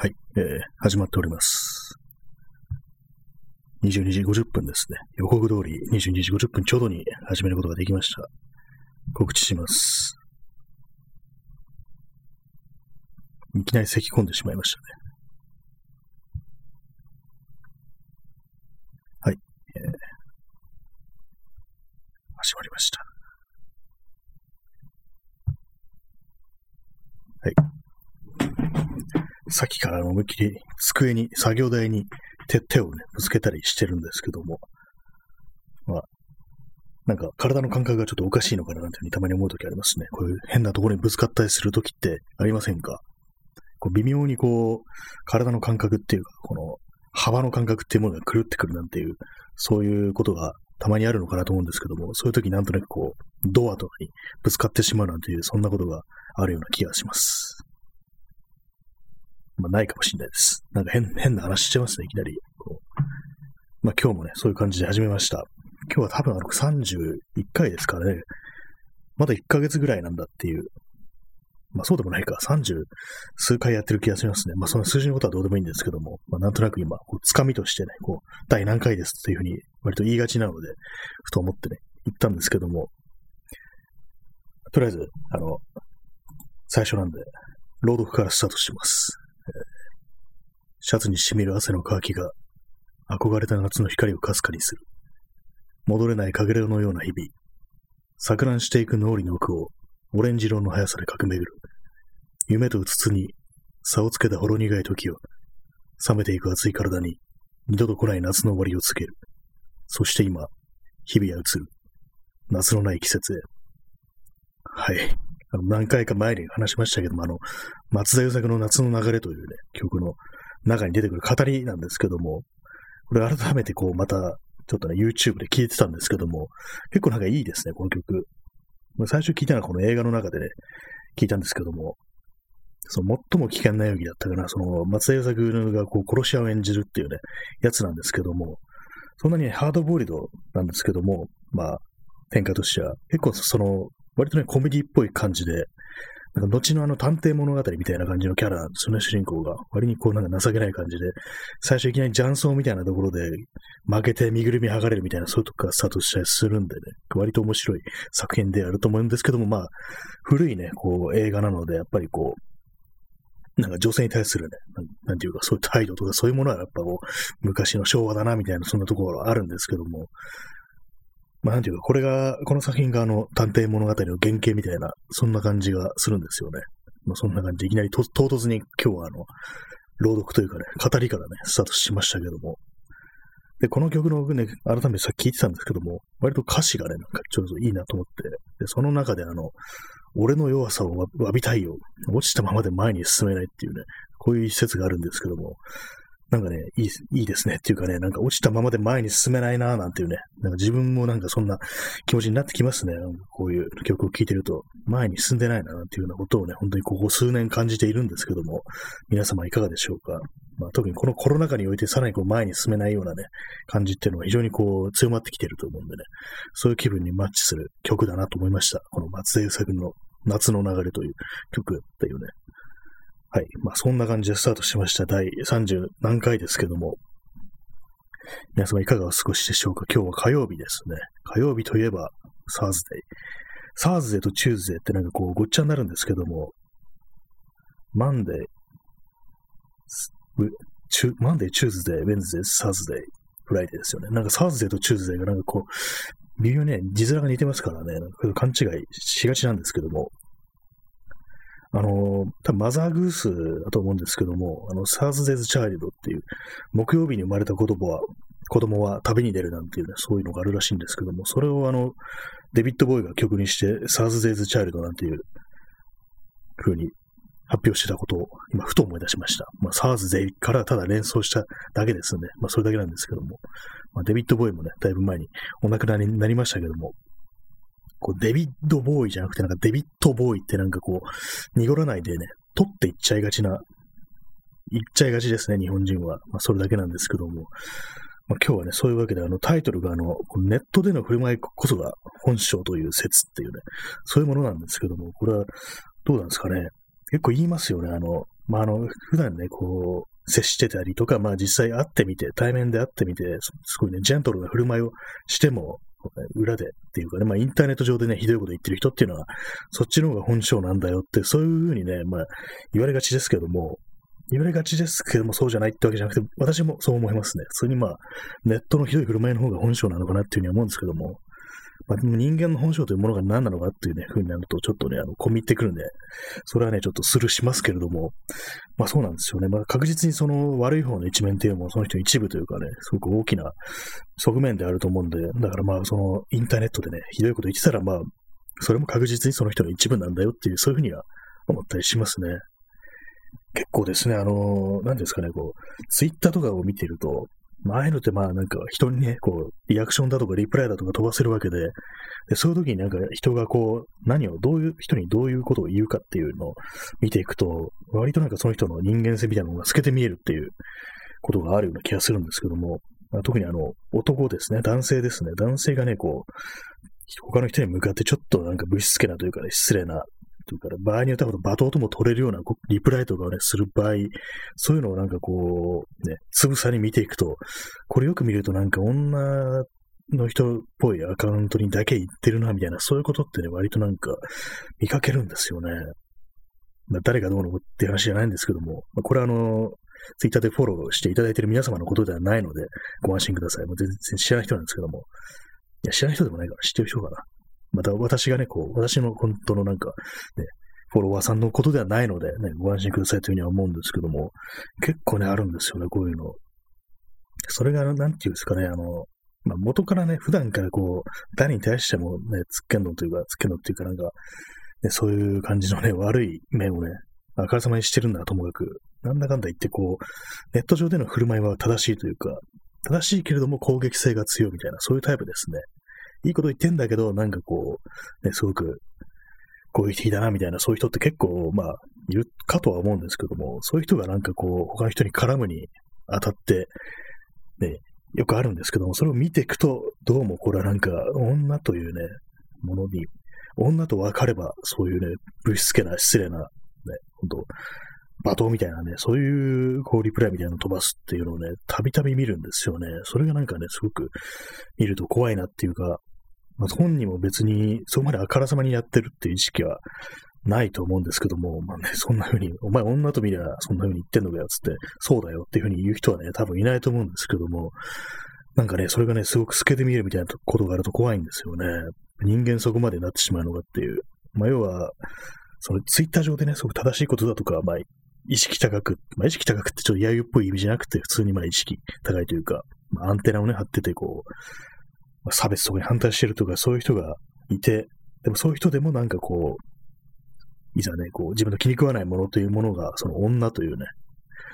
はい、えー、始まっております。22時50分ですね。予告通り22時50分ちょうどに始めることができました。告知します。いきなり咳き込んでしまいましたね。はい、えー、始まりました。はい。さっきから思いっきり机に、作業台に手手をね、ぶつけたりしてるんですけども、まあ、なんか体の感覚がちょっとおかしいのかななんていうふうにたまに思うときありますね。こういう変なところにぶつかったりするときってありませんか？こう微妙にこう、体の感覚っていうか、この幅の感覚っていうものが狂ってくるなんていう、そういうことがたまにあるのかなと思うんですけども、そういうときなんとなくこう、ドアとかにぶつかってしまうなんていう、そんなことがあるような気がします。まあ、ないかもしれないです。なんか変変な話してますね、いきなり。まあ、今日もね、そういう感じで始めました。今日は多分あの31回ですからね。まだ1ヶ月ぐらいなんだっていう。まあそうでもないか。30数回やってる気がしますね。まあその数字のことはどうでもいいんですけども、まあなんとなく今、こう、つかみとしてね、こう、第何回ですっていうふうに割と言いがちなので、ふと思ってね、言ったんですけども、とりあえず、あの、最初なんで、朗読からスタートします。シャツに染みる汗の乾きが、憧れた夏の光をかすかにする。戻れない影のような日々。錯乱していく脳裏の奥を、オレンジ色の速さで駆け巡る。夢とうつつに、差をつけたほろ苦い時を、冷めていく熱い体に、二度と来ない夏の終わりをつける。そして今、日々は移る。夏のない季節へ。はい。あの何回か前に話しましたけども、あの、松田優作の夏の流れというね、曲の中に出てくる語りなんですけども、これ改めてこう、また、ちょっとね、YouTube で聴いてたんですけども、結構なんかいいですね、この曲。最初聞いたのはこの映画の中でね、聞いたんですけども、その最も危険な容疑だったかな、その松田優作がこう殺し屋を演じるっていうね、やつなんですけども、そんなにハードボイルドなんですけども、まあ、展開としては、結構その、割とね、コメディっぽい感じで、なんか後のあの探偵物語みたいな感じのキャラなんですよね、主人公が。割にこうなんか情けない感じで、最初いきなり雀荘みたいなところで負けて身ぐるみ剥がれるみたいなそういうとこからスタートしたりするんでね、割と面白い作品であると思うんですけども、まあ、古いね、こう映画なので、やっぱりこう、なんか女性に対するね、なんなんていうかそういう態度とかそういうものはやっぱこう、昔の昭和だなみたいなそんなところはあるんですけども、まあなんていうか、これが、この作品があの、探偵物語の原型みたいな、そんな感じがするんですよね。まあそんな感じで、いきなり唐突に今日はあの、朗読というかね、語りからね、スタートしましたけども。で、この曲のね、改めてさっき聞いてたんですけども、割と歌詞がね、なんかちょっといいなと思って、で、その中であの、俺の弱さをわ詫びたいよ。落ちたままで前に進めないっていうね、こういう一節があるんですけども、なんかね、いい、いいですねっていうかね、なんか落ちたままで前に進めないなーなんていうね、なんか自分もなんかそんな気持ちになってきますね。こういう曲を聴いてると、前に進んでないななんていうようなことをね、本当にここ数年感じているんですけども、皆様いかがでしょうか。まあ、特にこのコロナ禍においてさらにこう前に進めないようなね、感じっていうのが非常にこう強まってきてると思うんでね、そういう気分にマッチする曲だなと思いました。この松田優作の夏の流れという曲っていうね、はい。まあ、そんな感じでスタートしました。第30何回ですけども。皆様いかがお過ごしでしょうか？今日は火曜日ですね。火曜日といえば、サーズデイ。サーズデイとチューズデイってなんかこう、ごっちゃになるんですけども、Monday、チュ Monday、Tuesday、Wednesday、Thursday、Friday ですよね。なんか Thursday と Tuesday がなんかこう、微妙にね、字面が似てますからね、なんか勘違いしがちなんですけども、あの、多分マザーグースだと思うんですけども、あの、 Thursday's Child っていう、木曜日に生まれた子供は、子供は旅に出るなんていうね、そういうのがあるらしいんですけども、それをあの、デビッド・ボウイが曲にして、 Thursday's Child なんていう風に発表してたことを今、ふと思い出しました。まあ、サーズデイからただ連想しただけですんで、まあ、それだけなんですけども、まあ、デビッド・ボーイもね、だいぶ前にお亡くなりになりましたけども、こう、デビッドボーイじゃなくて、なんかデビットボーイってなんかこう、濁らないでね、取っていっちゃいがちな、いっちゃいがちですね、日本人は。まあ、それだけなんですけども。まあ、今日はね、そういうわけで、あの、タイトルが、あ、のネットでの振る舞いこそが本性という説っていうね、そういうものなんですけども、これは、どうなんですかね。結構言いますよね、あの、まあ、あの、普段ね、こう、接してたりとか、まあ実際会ってみて、対面で会ってみて、すごいね、ジェントルな振る舞いをしても、裏でっていうかね、まあインターネット上でね、ひどいこと言ってる人っていうのは、そっちの方が本性なんだよって、そういうふうにね、まあ言われがちですけども、言われがちですけども、そうじゃないってわけじゃなくて、私もそう思いますね。普通にまあ、ネットのひどい振る舞いの方が本性なのかなっていうふうに思うんですけども、まあ、人間の本性というものが何なのかっていうね、風になると、ちょっとね、あの、込み入ってくるんで、それはね、ちょっとスルーしますけれども、まあそうなんですよね。まあ確実にその悪い方の一面っていうのも、その人の一部というかね、すごく大きな側面であると思うんで、だからまあそのインターネットでね、ひどいこと言ってたら、まあ、それも確実にその人の一部なんだよっていう、そういうふうには思ったりしますね。結構ですね、あの、何ですかね、こう、ツイッターとかを見てると、まあ、ああいうのってまあなんか人にね、こう、リアクションだとかリプライだとか飛ばせるわけで、でそういう時になんか人がこう、何を、どういう人にどういうことを言うかっていうのを見ていくと、割となんかその人の人間性みたいなのが透けて見えるっていうことがあるような気がするんですけども、まあ、特にあの、男ですね、男性ですね、男性がね、こう、他の人に向かってちょっとなんかぶしつけなというかね、失礼なとか、場合によっては罵倒とも取れるようなリプライとかをね、する場合、そういうのをなんかこう、ね、つぶさに見ていくと、これよく見るとなんか女の人っぽいアカウントにだけ言ってるな、みたいな、そういうことってね、割となんか見かけるんですよね。まあ、誰がどうのって話じゃないんですけども、まあ、これはあの、ツイッターでフォローしていただいている皆様のことではないので、ご安心ください。もう全然知らない人なんですけども。いや、知らない人でもないから知ってる人かな。また私がね、こう、私の本当のなんか、ね、フォロワーさんのことではないので、ね、ご安心くださいというふうには思うんですけども、結構ね、あるんですよね、こういうの。それが、なんていうんですかね、あの、まあ、元からね、普段からこう、誰に対してもね、つっけんのというか、つっけんのっていうかなんか、ね、そういう感じのね、悪い面をね、あからさまにしてるんだともかく、なんだかんだ言ってこう、ネット上での振る舞いは正しいというか、正しいけれども攻撃性が強いみたいな、そういうタイプですね。いいこと言ってんだけど、なんかこう、ね、すごく攻撃的だなみたいな、そういう人って結構、まあ、いるかとは思うんですけども、そういう人がなんかこう、他の人に絡むに当たって、ね、よくあるんですけども、それを見ていくと、どうもこれはなんか、女というね、ものに、女と分かれば、そういうね、ぶしつけな、失礼な、ね、本当罵倒みたいなね、そういう、こう、リプライみたいなのを飛ばすっていうのをね、たびたび見るんですよね。それがなんかね、すごく見ると怖いなっていうか、まあ、本人も別にそこまであからさまにやってるっていう意識はないと思うんですけども、まあね、そんな風に、お前女と見りゃそんな風に言ってんのかよ、つって、そうだよっていう風に言う人はね、多分いないと思うんですけども、なんかね、それがね、すごく透けて見えるみたいなことがあると怖いんですよね。人間そこまでなってしまうのかっていう。まあ、要は、そのツイッター上でね、すごく正しいことだとか、まあ、意識高く、まあ、意識高くってちょっと揶揄っぽい意味じゃなくて、普通にまあ意識高いというか、まあ、アンテナをね、張ってて、こう、差別とかに反対してるとか、そういう人がいて、でもそういう人でもなんかこう、いざね、こう、自分の気に食わないものというものが、その女というね、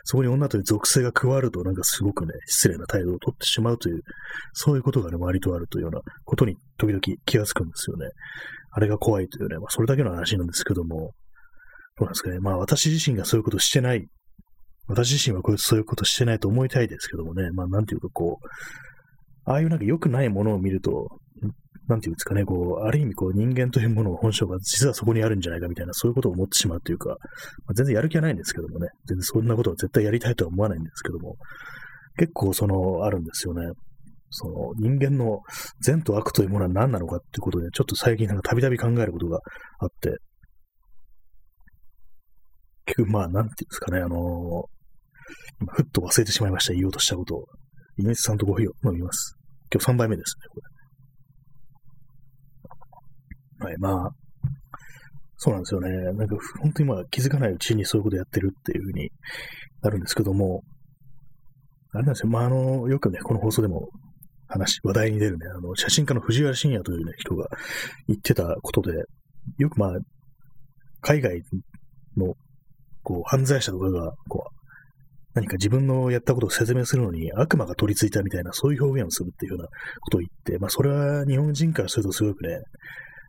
そこに女という属性が加わると、なんかすごくね、失礼な態度をとってしまうという、そういうことがね、割とあるというようなことに時々気がつくんですよね。あれが怖いというね、まあ、それだけの話なんですけども、どうなんですかね。まあ、私自身がそういうことしてない、私自身はこうそういうことしてないと思いたいですけどもね、まあ、なんていうかこう、ああいうなんか良くないものを見ると、なんていうんですかね、こう、ある意味こう人間というものの本性が実はそこにあるんじゃないかみたいな、そういうことを思ってしまうというか、まあ、全然やる気はないんですけどもね、全然そんなことは絶対やりたいとは思わないんですけども、結構その、あるんですよね。その人間の善と悪というものは何なのかっていうことで、ちょっと最近なんかたびたび考えることがあって、結局まあ、なんていうんですかね、あのー、ふっと忘れてしまいました、言おうとしたことを。イネスさんとコーヒーを飲みます。今日3杯目ですね、これ。はい、まあ、そうなんですよね。なんか、本当にまあ気づかないうちにそういうことやってるっていうふうになるんですけども、あれなんですよ。まあ、あの、よくね、この放送でも話、話題に出るね、あの、写真家の藤原信也というね、人が言ってたことで、よくまあ、海外の、こう、犯罪者とかが、こう、何か自分のやったことを説明するのに悪魔が取り付いたみたいな、そういう表現をするっていうようなことを言って、まあそれは日本人からするとすごくね、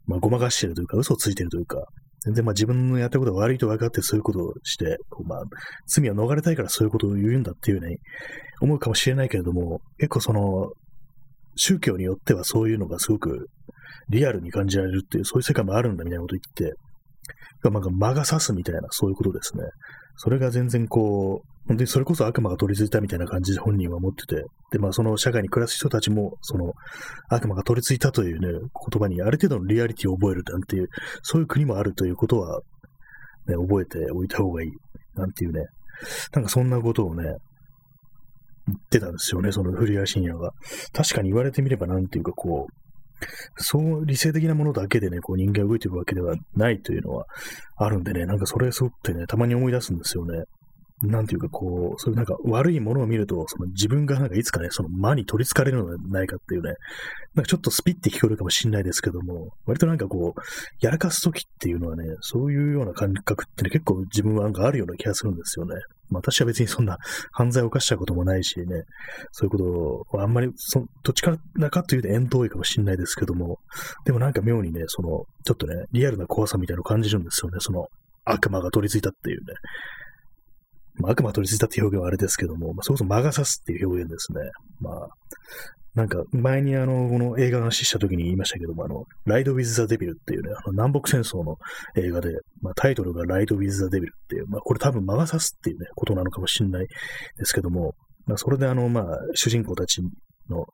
まあごまかしてるというか、嘘をついてるというか、全然まあ自分のやったことが悪いと分かってそういうことをして、こうまあ罪を逃れたいからそういうことを言うんだっていうね、思うかもしれないけれども、結構その、宗教によってはそういうのがすごくリアルに感じられるっていう、そういう世界もあるんだみたいなことを言って、なんか魔が差すみたいな、そういうことですね。それが全然こう、本当にそれこそ悪魔が取り付いたみたいな感じで本人は思ってて、で、まあその社会に暮らす人たちも、その悪魔が取り付いたというね、言葉にある程度のリアリティを覚えるなんていう、そういう国もあるということは、ね、覚えておいた方がいい、なんていうね、なんかそんなことをね、言ってたんですよね、その古谷深夜が。確かに言われてみればなんていうかこう、そう理性的なものだけでね、こう人間が動いていくわけではないというのはあるんでね、なんかそれすごくてね、たまに思い出すんですよね。なんていうかこう、そういうなんか悪いものを見ると、その自分がなんかいつかね、その魔に取り憑かれるのではないかっていうね、なんかちょっとスピって聞こえるかもしれないですけども、割となんかこう、やらかすときっていうのはね、そういうような感覚ってね、結構自分はなんかあるような気がするんですよね。まあ私は別にそんな犯罪を犯したこともないしね、そういうことをあんまり、そどっちからかというと遠遠いかもしれないですけども、でもなんか妙にね、その、ちょっとね、リアルな怖さみたいなのを感じるんですよね、その悪魔が取り付いたっていうね。まあ、悪魔取り付いたって表現はあれですけども、まあ、そもそも魔が差すっていう表現ですね。まあ、なんか、前にあの、この映画の話した時に言いましたけども、あの、ライド・ウィズ・ザ・デビルっていうね、あの南北戦争の映画で、まあ、タイトルがライド・ウィズ・ザ・デビルっていう、まあ、これ多分魔が差すっていうね、ことなのかもしれないですけども、まあ、それであの、まあ、主人公たちの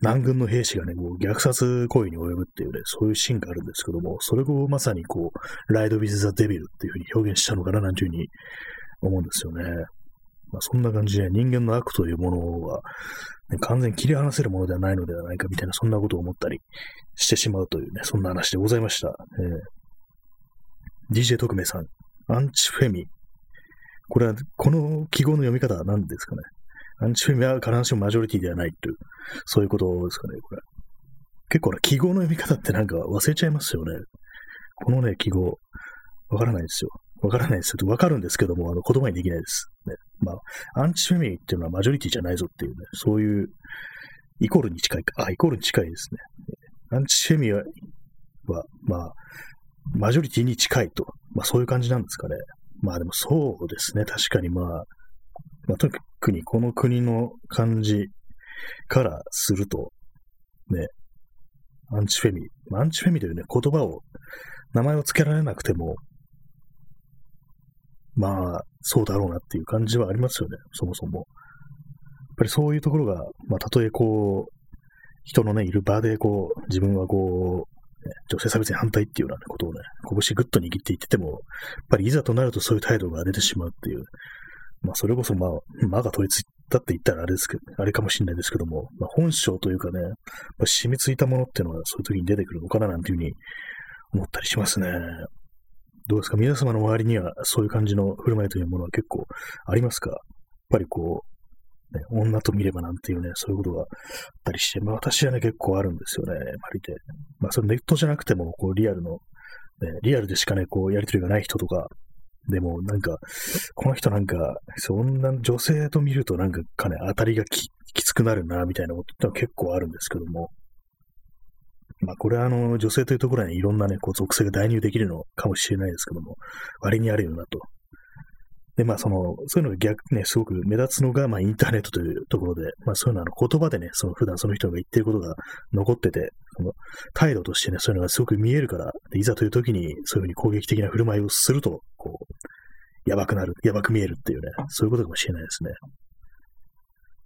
南軍の兵士がね、こう虐殺行為に及ぶっていうね、そういうシーンがあるんですけども、それをまさにこう、ライド・ウィズ・ザ・デビルっていうふうに表現したのかな、なんていうふうに思うんですよね。まあ、そんな感じで人間の悪というものは、ね、完全に切り離せるものではないのではないかみたいな、そんなことを思ったりしてしまうというね、そんな話でございました。えー、DJ 特命さん、アンチフェミ。これは、この記号の読み方は何ですかね。アンチフェミは必ずしもマジョリティではないという、そういうことですかね、これ。結構な記号の読み方ってなんか忘れちゃいますよね。このね、記号、わからないですよ。わからないですよ。わかるんですけども、あの、言葉にできないです。ね。まあ、アンチフェミニっていうのはマジョリティじゃないぞっていうね、そういう、イコールに近いか、あ、イコールに近いですね。アンチフェミは、まあ、マジョリティに近いと。まあ、そういう感じなんですかね。まあ、でもそうですね。確かにまあ、まあ、とにかくにこの国の感じからすると、ね、アンチフェミ、アンチフェミというね、言葉を、名前を付けられなくても、まあ、そうだろうなっていう感じはありますよね、そもそも。やっぱりそういうところが、まあ、たとえこう、人のね、いる場でこう、自分はこう、ね、女性差別に反対っていうようなことをね、拳ぐっと握って言ってても、やっぱりいざとなるとそういう態度が出てしまうっていう、まあ、それこそまあ、間が取り付いたって言ったらあれですけど、あれかもしれないですけども、まあ、本性というかね、まあ、染みついたものっていうのはそういう時に出てくるのかななんていうふうに思ったりしますね。どうですか？皆様の周りにはそういう感じの振る舞いというものは結構ありますか？やっぱりこう、ね、女と見ればなんていうね、そういうことがあったりして、まあ私はね、結構あるんですよね、まりで。まあそのネットじゃなくても、こうリアルの、ね、リアルでしかね、こうやりとりがない人とか、でもなんか、この人なんか、そんな女性と見るとなんかかね、当たりがきつくなるな、みたいなことってのは結構あるんですけども、まあ、これはあの、女性というところにいろんなね、こう、属性が代入できるのかもしれないですけども、割にあるよなと。で、まあ、その、そういうのが逆ね、すごく目立つのが、まあ、インターネットというところで、まあ、そういうのは言葉でね、その普段その人が言ってることが残ってて、その態度としてね、そういうのがすごく見えるから、いざという時にそういうふうに攻撃的な振る舞いをすると、こう、やばくなる、やばく見えるっていうね、そういうことかもしれないですね。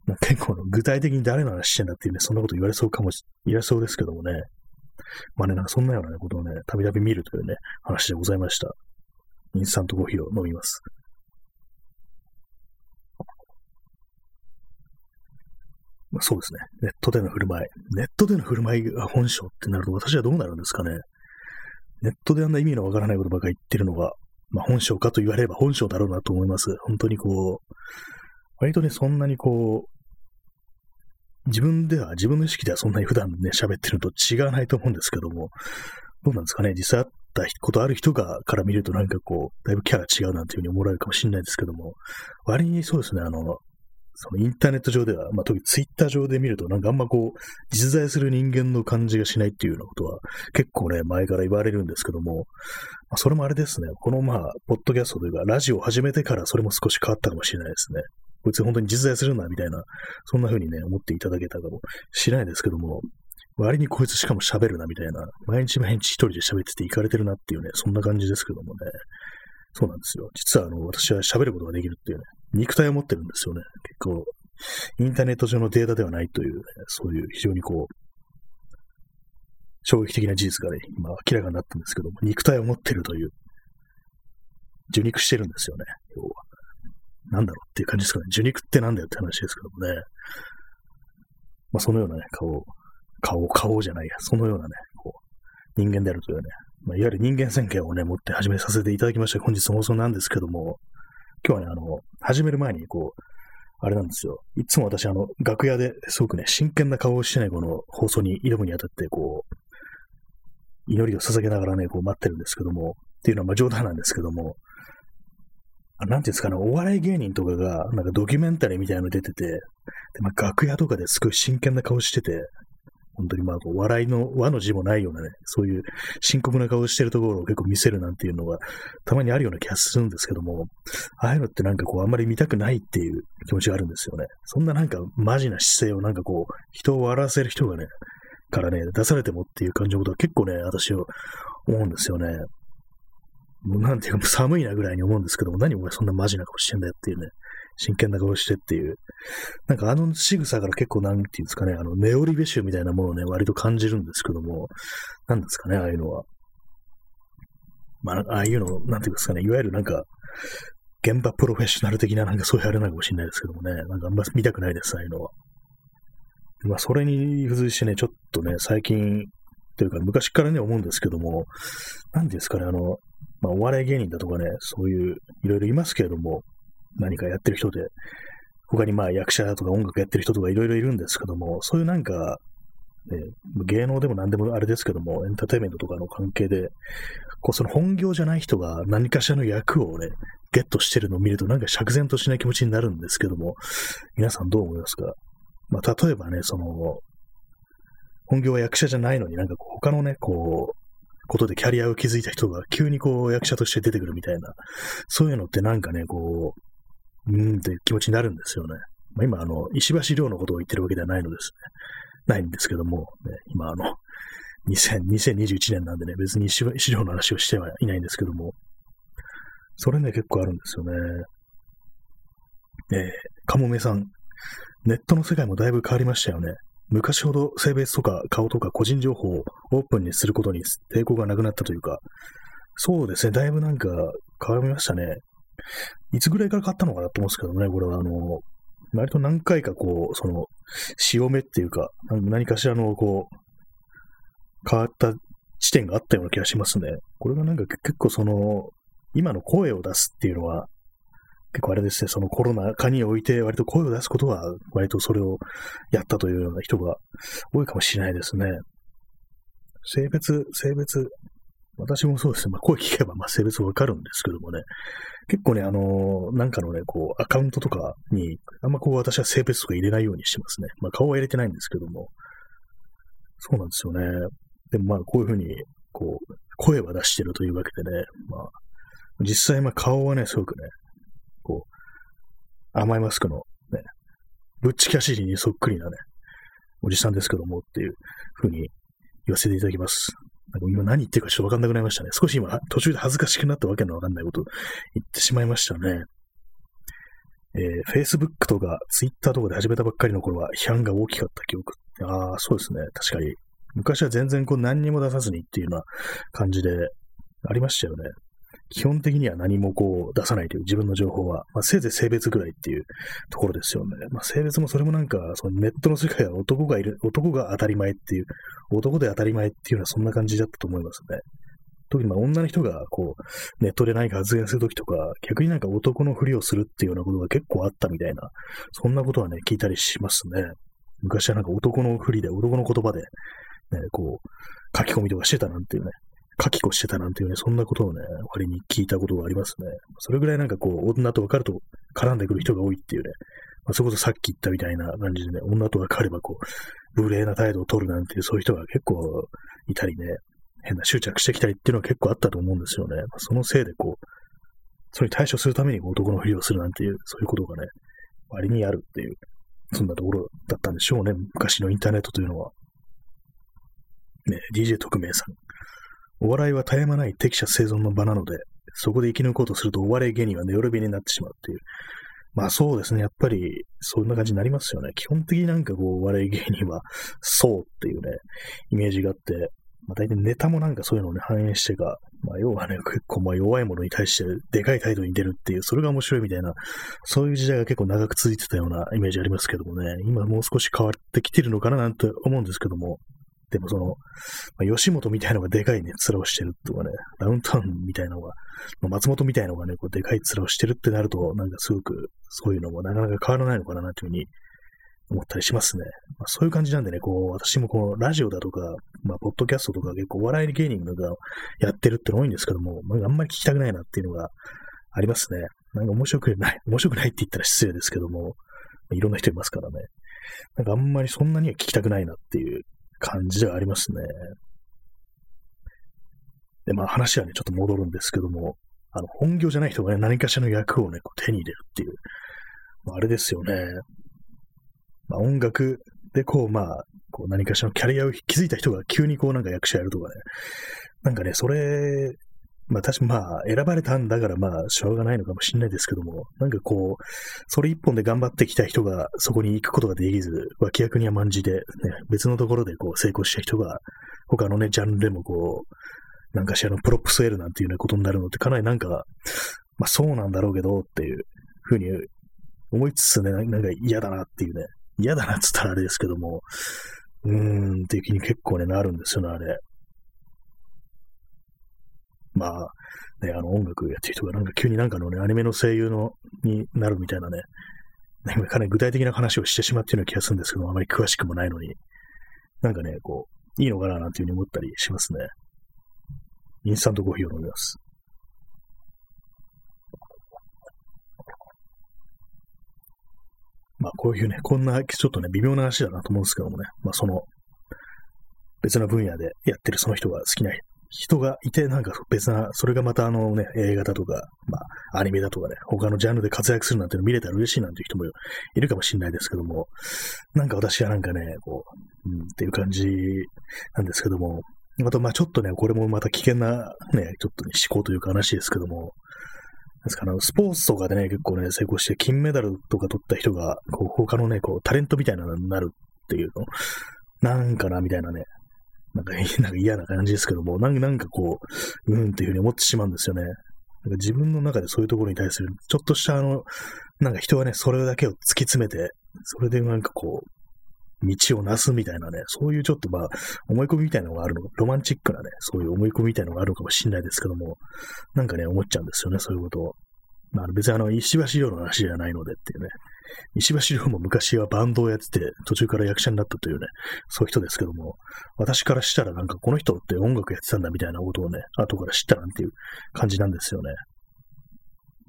まあ、結構具体的に誰の話してんだっていうね、そんなこと言われそうかもし、言われそうですけどもね、まあね、なんかそんなような、ことをね、たびたび見るというね、話でございました。インスタントコーヒーを飲みます。まあ、そうですね。ネットでの振る舞い。ネットでの振る舞いが本性ってなると私はどうなるんですかね。ネットであんな意味のわからないことばかり言ってるのが、まあ、本性かと言われれば本性だろうなと思います。本当にこう、割とね、そんなにこう、自分では、自分の意識ではそんなに普段ね、喋ってるのと違わないと思うんですけども、どうなんですかね、実際あったことある人が、から見るとなんかこう、だいぶキャラ違うなんていうふうに思われるかもしれないですけども、割にそうですね、あの、そのインターネット上では、まあ、特にツイッター上で見ると、なんかあんまこう、実在する人間の感じがしないっていうようなことは、結構ね、前から言われるんですけども、まあ、それもあれですね、このまあ、ポッドキャストというか、ラジオを始めてからそれも少し変わったかもしれないですね。こいつ本当に実在するんだ、みたいな、そんな風にね、思っていただけたかもしれないですけども、割にこいつしかも喋るな、みたいな、毎日毎日一人で喋ってて行かれてるなっていうね、そんな感じですけどもね。そうなんですよ。実はあの、私は喋ることができるっていうね、肉体を持ってるんですよね。結構、インターネット上のデータではないという、ね、そういう非常にこう、衝撃的な事実がね、今明らかになったんですけども、肉体を持ってるという、受肉してるんですよね、要は。なんだろうっていう感じですかね。受肉ってなんだよって話ですけどもね。まあ、そのようなね、顔、顔、顔じゃないや、そのようなね、こう、人間であるというね、まあ、いわゆる人間宣言をね、持って始めさせていただきました本日の放送なんですけども、今日はね、あの、始める前に、こう、あれなんですよ。いつも私、あの、楽屋ですごくね、真剣な顔をしてね、この放送に挑むにあたって、こう、祈りを捧げながらね、こう待ってるんですけども、っていうのはまあ冗談なんですけども、なんていうんですかね、お笑い芸人とかが、なんかドキュメンタリーみたいなの出てて、でまあ、楽屋とかですごい真剣な顔してて、本当にまあ、笑いの和の字もないようなね、そういう深刻な顔してるところを結構見せるなんていうのが、たまにあるような気がするんですけども、ああいうのってなんかこう、あんまり見たくないっていう気持ちがあるんですよね。そんななんかマジな姿勢をなんかこう、人を笑わせる人がね、からね、出されてもっていう感じのことは結構ね、私は思うんですよね。もうなんていうか、寒いなぐらいに思うんですけども、何お前そんなマジな顔してんだよっていうね、真剣な顔してっていう。なんかあの仕草から結構なんていうんですかね、あの、ネオリベ臭みたいなものをね、割と感じるんですけども、なんですかね、ああいうのは。まあ、ああいうの、なんていうんですかね、いわゆるなんか、現場プロフェッショナル的ななんかそういうあれなのかもしれないですけどもね、なんかあんま見たくないです、ああいうのは。まあ、それに付随してね、ちょっとね、最近、というか昔からね、思うんですけども、何ですかね、あの、まあ、お笑い芸人だとかね、そういう、いろいろいますけれども、何かやってる人で、他にまあ役者とか音楽やってる人とかいろいろいるんですけども、そういうなんか、ね、芸能でも何でもあれですけども、エンターテイメントとかの関係で、こうその本業じゃない人が何かしらの役をね、ゲットしてるのを見るとなんか釈然としない気持ちになるんですけども、皆さんどう思いますか？まあ、例えばね、その、本業は役者じゃないのになんかこう他のね、こう、ことでキャリアを築いた人が急にこう役者として出てくるみたいな、そういうのってなんかね、こう、うんって気持ちになるんですよね。まあ、今、あの、石橋亮のことを言ってるわけではないのですね。ないんですけども、ね、今、あの、2021年なんでね、別に石橋亮の話をしてはいないんですけども、それね、結構あるんですよね。えー、かもめさん、ネットの世界もだいぶ変わりましたよね。昔ほど性別とか顔とか個人情報をオープンにすることに抵抗がなくなったというか、そうですね、だいぶなんか変わりましたね。いつぐらいから変わったのかなと思うんですけどね、これはあの、割と何回かこう、その、潮目っていうか、何かしらのこう、変わった地点があったような気がしますね。これがなんか結構その、今の声を出すっていうのは、結構あれですね、そのコロナ禍において割と声を出すことは、割とそれをやったというような人が多いかもしれないですね。性別、性別、私もそうですね。まあ、声聞けば、まあ、性別わかるんですけどもね。結構ね、あのー、なんかのね、こう、アカウントとかに、あんまこう、私は性別とか入れないようにしてますね。まあ、顔は入れてないんですけども。そうなんですよね。でもまあ、こういうふうに、こう、声は出してるというわけでね。まあ、実際、まあ、顔はね、すごくね、こう、甘いマスクのね、ブッチキャシリにそっくりなね、おじさんですけどもっていうふうに言わせていただきます。なんか今何言ってるかちょっとわかんなくなりましたね。少し今途中で恥ずかしくなったわけのわかんないこと言ってしまいましたね。えー、Facebook とか Twitter とかで始めたばっかりの頃は批判が大きかった記憶。ああ、そうですね。確かに。昔は全然こう何にも出さずにっていうような感じでありましたよね。基本的には何もこう出さないという自分の情報は、まあ、せいぜい性別ぐらいっていうところですよね。まあ、性別もそれもなんか、そのネットの世界は男がいる、男が当たり前っていう、男で当たり前っていうのはそんな感じだったと思いますね。特にまあ女の人がこう、ネットで何か発言するときとか、逆になんか男のふりをするっていうようなことが結構あったみたいな、そんなことはね、聞いたりしますね。昔はなんか男のふりで、男の言葉で、ね、こう、書き込みとかしてたなんていうね、書き子してたなんていうね、そんなことをね、割に聞いたことがありますね。それぐらいなんかこう、女と分かると絡んでくる人が多いっていうね、まあ、それこそさっき言ったみたいな感じでね、女と分かればこう、無礼な態度を取るなんていう、そういう人が結構いたりね、変な執着してきたりっていうのは結構あったと思うんですよね。まあ、そのせいでこう、それに対処するために男のふりをするなんていう、そういうことがね、割にあるっていう、そんなところだったんでしょうね、昔のインターネットというのは。ね、DJ 特命さん。お笑いは絶え間ない適者生存の場なので、そこで生き抜こうとするとお笑い芸人は寝滅びになってしまうっていう。まあそうですね。やっぱり、そんな感じになりますよね。基本的になんかこう、お笑い芸人は、そうっていうね、イメージがあって、まあ大体ネタもなんかそういうのをね、反映してか、まあ要はね、結構まあ弱いものに対してでかい態度に出るっていう、それが面白いみたいな、そういう時代が結構長く続いてたようなイメージありますけどもね、今もう少し変わってきてるのかななんて思うんですけども、でもその、まあ、吉本みたいのがでかいね、面をしてるとかね、ダウンタウンみたいなのが、まあ、松本みたいのがね、こうでかい面をしてるってなると、なんかすごく、そういうのもなかなか変わらないのかな、というふうに思ったりしますね。まあ、そういう感じなんでね、こう、私もこのラジオだとか、まあ、ポッドキャストとか結構お笑い芸人がやってるっての多いんですけども、まあ、あんまり聞きたくないなっていうのがありますね。なんか面白くない、面白くないって言ったら失礼ですけども、いろんな人いますからね。なんかあんまりそんなには聞きたくないなっていう感じではありますね。で、まあ話はね、ちょっと戻るんですけども、あの、本業じゃない人がね、何かしらの役をね、こう手に入れるっていう、まあ、あれですよね。まあ、音楽でこう、まあ、こう何かしらのキャリアを築いた人が急にこうなんか役者やるとかね。なんかね、それ、まあ確かまあ選ばれたんだからまあしょうがないのかもしれないですけども、なんかこう、それ一本で頑張ってきた人がそこに行くことができず、脇役に甘んじて、ね、別のところでこう成功した人が、他のね、ジャンルでもこう、なんかしらのプロップス得るなんていうようなことになるのってかなりなんか、まあそうなんだろうけどっていうふうに思いつつね、なんか嫌だなっていうね、嫌だなっつったらあれですけども、うーんっていう気に結構ね、なるんですよね、あれ。まあ、ね、あの音楽やってる人がなんか急になんかのね、アニメの声優のになるみたいなね、なんかね、具体的な話をしてしまっているような気がするんですけどあまり詳しくもないのに、なんかね、こう、いいのかななんていうふうに思ったりしますね。インスタントコーヒーを飲みます。まあ、こういうね、こんな、ちょっとね、微妙な話だなと思うんですけどもね、まあ、その、別な分野でやってるその人が好きな人がいて、なんか別な、それがまたあのね、映画だとか、まあ、アニメだとかね、他のジャンルで活躍するなんての見れたら嬉しいなんていう人もいるかもしれないですけども、なんか私はなんかね、こう、うん、っていう感じなんですけども、あと、まあちょっとね、これもまた危険なね、ちょっと、ね、思考というか話ですけども、ですかね、スポーツとかでね、結構ね、成功して金メダルとか取った人が、こう、他のね、こう、タレントみたいなのになるっていうの、なんかな、みたいなね、なんかなんか嫌な感じですけども、なんなんかこう、うんっていうふうに思ってしまうんですよね。なんか自分の中でそういうところに対する、ちょっとしたあの、なんか人はね、それだけを突き詰めて、それでなんかこう、道をなすみたいなね、そういうちょっとまあ、思い込みみたいなのがあるの、ロマンチックなね、そういう思い込みみたいなのがあるのかもしれないですけども、なんかね、思っちゃうんですよね、そういうことを。まあ、別にあの、石橋亮の話じゃないのでっていうね。石橋亮も昔はバンドをやってて、途中から役者になったというね、そういう人ですけども、私からしたらなんかこの人って音楽やってたんだみたいなことをね、後から知ったなんていう感じなんですよね。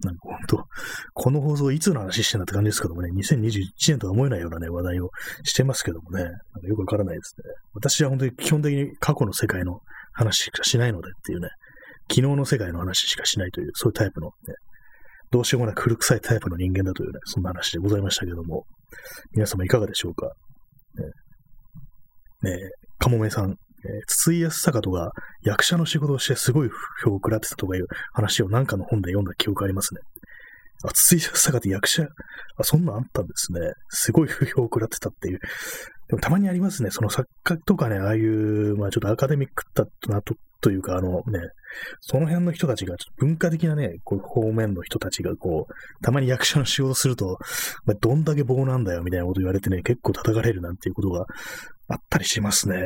なんか本当、この放送いつの話してんだって感じですけどもね、2021年とは思えないようなね、話題をしてますけどもね、なんかよくわからないですね。私は本当に基本的に過去の世界の話しかしないのでっていうね、昨日の世界の話しかしないという、そういうタイプの、ね、どうしようもない古臭いタイプの人間だというね、そんな話でございましたけども、皆様いかがでしょうか？ね、ねかもめさん、えー、筒井康隆とか役者の仕事をしてすごい票を食らってたとかいう話を何かの本で読んだ記憶ありますね。あ、筒井康隆って役者、あ、そんなんあったんですね。すごい不評を食らってたっていう。でもたまにありますね。その作家とかね、ああいう、まあちょっとアカデミックだなと、というか、あのね、その辺の人たちが、ちょっと文化的なね、こう方面の人たちが、こう、たまに役者の仕事すると、まあ、どんだけ棒なんだよ、みたいなこと言われてね、結構叩かれるなんていうことがあったりしますね。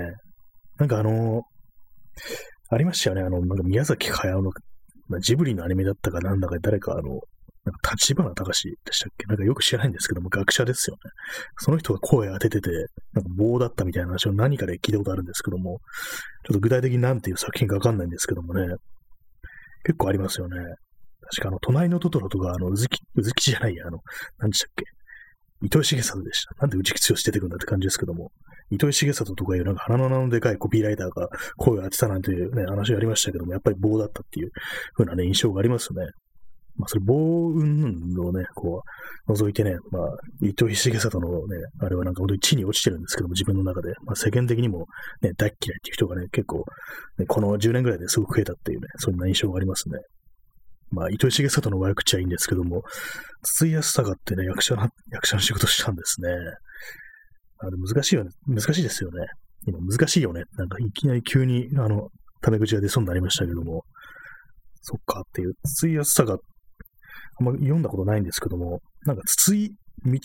なんかあの、ありましたよね。あの、なんか宮崎駿の、ジブリのアニメだったかなんだか誰かあの、なんか立花隆でしたっけ？なんかよく知らないんですけども、学者ですよね。その人が声当ててて、なんか棒だったみたいな話を何かで聞いたことあるんですけども、ちょっと具体的に何ていう作品かわかんないんですけどもね、結構ありますよね。確かあの、隣のトトロとか、あの、うずき、うずきじゃないや、あの、何でしたっけ？糸井重里でした。なんで内吉剛出ててくんだって感じですけども、糸井重里とかいうなんか鼻の穴のでかいコピーライターが声を当てたなんていうね、話がありましたけども、やっぱり棒だったっていう風なね、印象がありますね。まあ、それ、棒運をね、こう、覗いてね、まあ、糸井重里のね、あれはなんか本当に地に落ちてるんですけども、自分の中で。まあ、世間的にもね、大嫌いっていう人がね、結構、ね、この10年ぐらいですごく増えたっていうね、そんな印象がありますね。まあ、糸井重里の悪口はいいんですけども、筒井康隆ってね、役者な、役者の仕事したんですね。あれ難しいよね。難しいですよね。今難しいよね。なんかいきなり急に、あの、タメ口が出そうになりましたけども、そっかっていう、筒井康隆、あんま読んだことないんですけども、なんか筒井道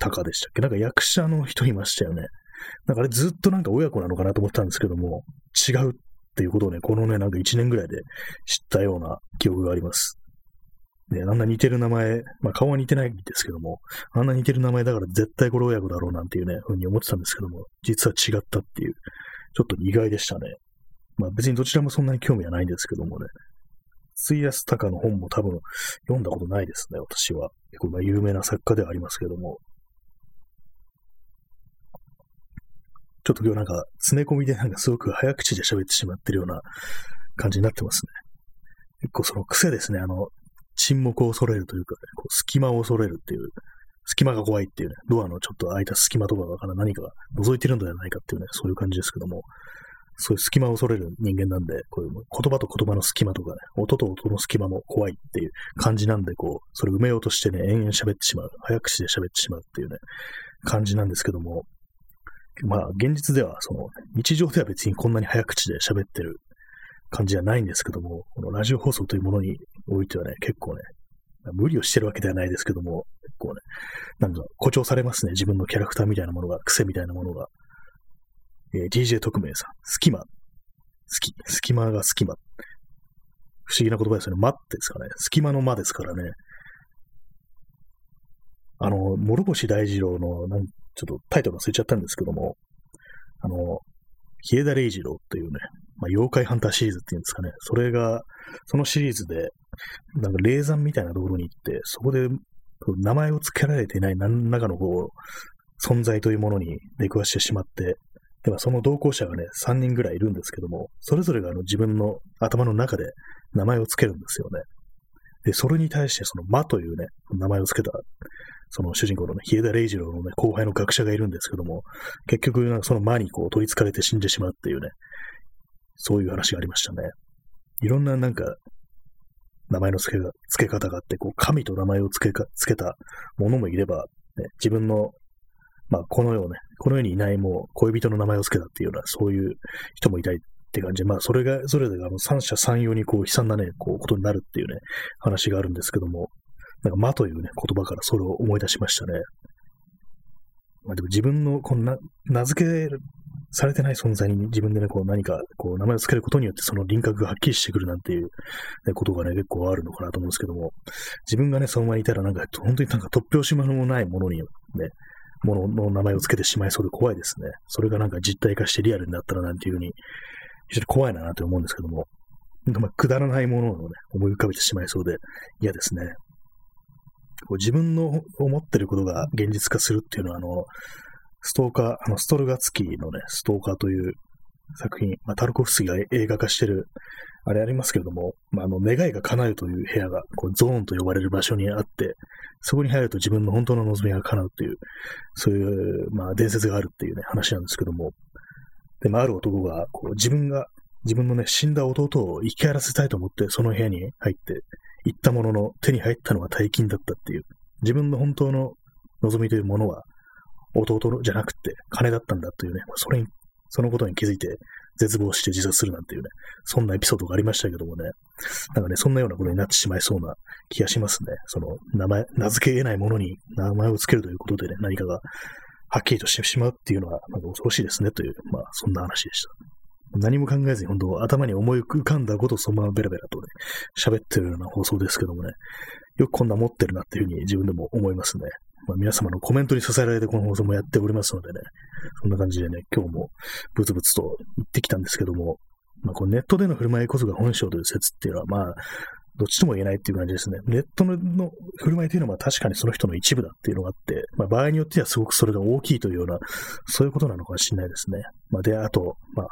隆でしたっけ？なんか役者の人いましたよね。なんかあれずっとなんか親子なのかなと思ったんですけども、違うっていうことをね、このね、なんか1年ぐらいで知ったような記憶があります。ね、あんな似てる名前、まあ顔は似てないんですけども、あんな似てる名前だから絶対これ親子だろうなんていうね、ふうに思ってたんですけども、実は違ったっていう、ちょっと意外でしたね。まあ別にどちらもそんなに興味はないんですけどもね。水安隆の本も多分読んだことないですね、私は。結構まあ有名な作家ではありますけども。ちょっと今日なんか、詰め込みでなんかすごく早口で喋ってしまってるような感じになってますね。結構その癖ですね。あの、沈黙を恐れるというか、こう隙間を恐れるっていう、隙間が怖いっていうね、ドアのちょっと開いた隙間とかから何か覗いてるんではないかっていうね、そういう感じですけども、そういう隙間を恐れる人間なんで、こういう言葉と言葉の隙間とかね、音と音の隙間も怖いっていう感じなんで、こう、それ埋めようとしてね、延々喋ってしまう。早口で喋ってしまうっていうね、感じなんですけども、まあ、現実では、その、日常では別にこんなに早口で喋ってる感じじゃないんですけども、このラジオ放送というものにおいてはね、結構ね、無理をしてるわけではないですけども、結構ね、なんか誇張されますね。自分のキャラクターみたいなものが、癖みたいなものが。えー、DJ 特命さん、隙間。好き、隙間が隙間。不思議な言葉ですよね。間ってですかね。隙間の間ですからね。あの、諸星大二郎の、なんちょっとタイトル忘れちゃったんですけども、あの、日枝礼二郎っていうね、まあ、妖怪ハンターシリーズっていうんですかね、それが、そのシリーズで、なんか霊山みたいなところに行って、そこで名前を付けられていない何らかのこう、存在というものに出くわしてしまって、ではその同行者がね、3人ぐらいいるんですけども、それぞれがあの自分の頭の中で名前を付けるんですよね。で、それに対してその魔というね、名前を付けたその主人公のね、日枝礼二郎のね、後輩の学者がいるんですけども、結局、その魔にこう取り憑かれて死んでしまうっていうね、そういう話がありましたね。いろんななんか、名前の付け付け方があって、こう、神と名前を付けか付けたものもいれば、ね、自分の、まあ、この世をね、この世にいないもう恋人の名前を付けたっていうような、そういう人もいたりって感じで、まあ、それが、それぞれあの三者三様にこう、悲惨なね、こう、ことになるっていうね、話があるんですけども、なんか、魔というね、言葉からそれを思い出しましたね。まあ、でも自分の、こんな、名付けされてない存在に自分でね、こう何か、こう名前を付けることによってその輪郭がはっきりしてくるなんていう、ね、ことがね、結構あるのかなと思うんですけども、自分がね、そのままいたらなんか、本当になんか突拍子もないものにね、ものの名前を付けてしまいそうで怖いですね。それがなんか実体化してリアルになったらなんていうふうに、非常に怖いなと思うんですけども、まあ、くだらないものをね、思い浮かべてしまいそうで嫌ですね。こう自分の思ってることが現実化するっていうのは、あの、ストーカー、あの、ストルガツキーのね、ストーカーという作品、まあ、タルコフスキが映画化してる、あれありますけれども、まあ、あの、願いが叶うという部屋が、こう、ゾーンと呼ばれる場所にあって、そこに入ると自分の本当の望みが叶うという、そういう、まあ、伝説があるっていうね、話なんですけども、でも、ある男が、こう、自分が、自分のね、死んだ弟を生き返らせたいと思って、その部屋に入って、行ったものの手に入ったのは大金だったっていう、自分の本当の望みというものは弟じゃなくて金だったんだというね、それに、そのことに気づいて絶望して自殺するなんていうね、そんなエピソードがありましたけどもね、なんかね、そんなようなことになってしまいそうな気がしますね。その名前、名付け得ないものに名前を付けるということでね、何かがはっきりとしてしまうっていうのは、なんか恐ろしいですねという、まあ、そんな話でした。何も考えずに本当頭に思い浮かんだことをそのままベラベラとね、喋ってるような放送ですけどもね、よくこんな持ってるなっていうふうに自分でも思いますね。まあ、皆様のコメントに支えられてこの放送もやっておりますのでね、そんな感じでね、今日もブツブツと言ってきたんですけども、まあ、このネットでの振る舞いこそが本性という説っていうのは、まあ、どっちとも言えないっていう感じですね。ネットの振る舞いというのは確かにその人の一部だっていうのがあって、まあ、場合によってはすごくそれが大きいというような、そういうことなのかもしれないですね。まあ、で、あと、まあ、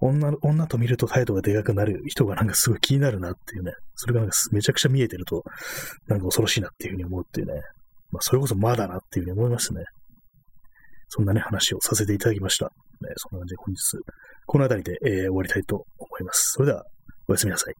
女、女と見ると態度がでかくなる人がなんかすごい気になるなっていうね、それがなんかめちゃくちゃ見えてると、なんか恐ろしいなっていうふうに思うっていうね、まあ、それこそまだなっていうふうに思いますね。そんなね、話をさせていただきました。ね、そんな感じで本日、この辺りで、えー、終わりたいと思います。それでは、おやすみなさい。